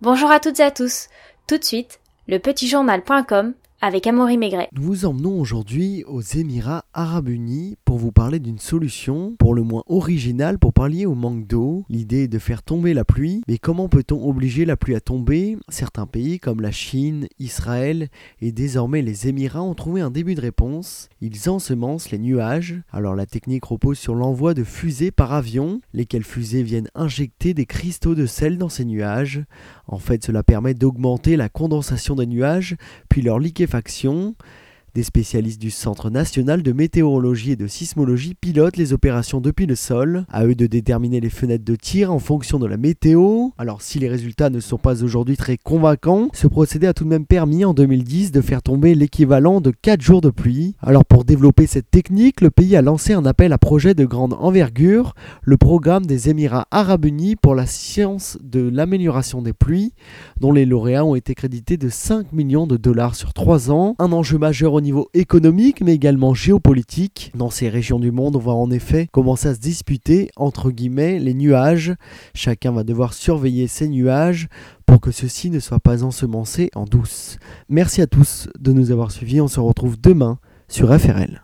Bonjour à toutes et à tous. Tout de suite, le petitjournal.com avec Amaury Maigret. Nous vous emmenons aujourd'hui aux Émirats Arabes Unis pour vous parler d'une solution pour le moins originale pour pallier au manque d'eau. L'idée est de faire tomber la pluie, mais comment peut-on obliger la pluie à tomber? Certains pays comme la Chine, Israël et désormais les Émirats ont trouvé un début de réponse. Ils ensemencent les nuages. Alors la technique repose sur l'envoi de fusées par avion, lesquelles fusées viennent injecter des cristaux de sel dans ces nuages. En fait, cela permet d'augmenter la condensation des nuages, puis leur liquéfaction liquéfaction des spécialistes du Centre national de météorologie et de sismologie pilotent les opérations depuis le sol. À eux de déterminer les fenêtres de tir en fonction de la météo. Alors si les résultats ne sont pas aujourd'hui très convaincants, ce procédé a tout de même permis en 2010 de faire tomber l'équivalent de 4 jours de pluie. Alors pour développer cette technique, le pays a lancé un appel à projet de grande envergure, le programme des Émirats arabes unis pour la science de l'amélioration des pluies, dont les lauréats ont été crédités de 5 millions de dollars sur 3 ans. Un enjeu majeur au niveau économique mais également géopolitique. Dans ces régions du monde, on va en effet commencer à se disputer entre guillemets les nuages. Chacun va devoir surveiller ces nuages pour que ceux-ci ne soient pas ensemencés en douce. Merci à tous de nous avoir suivis, on se retrouve demain sur FRL.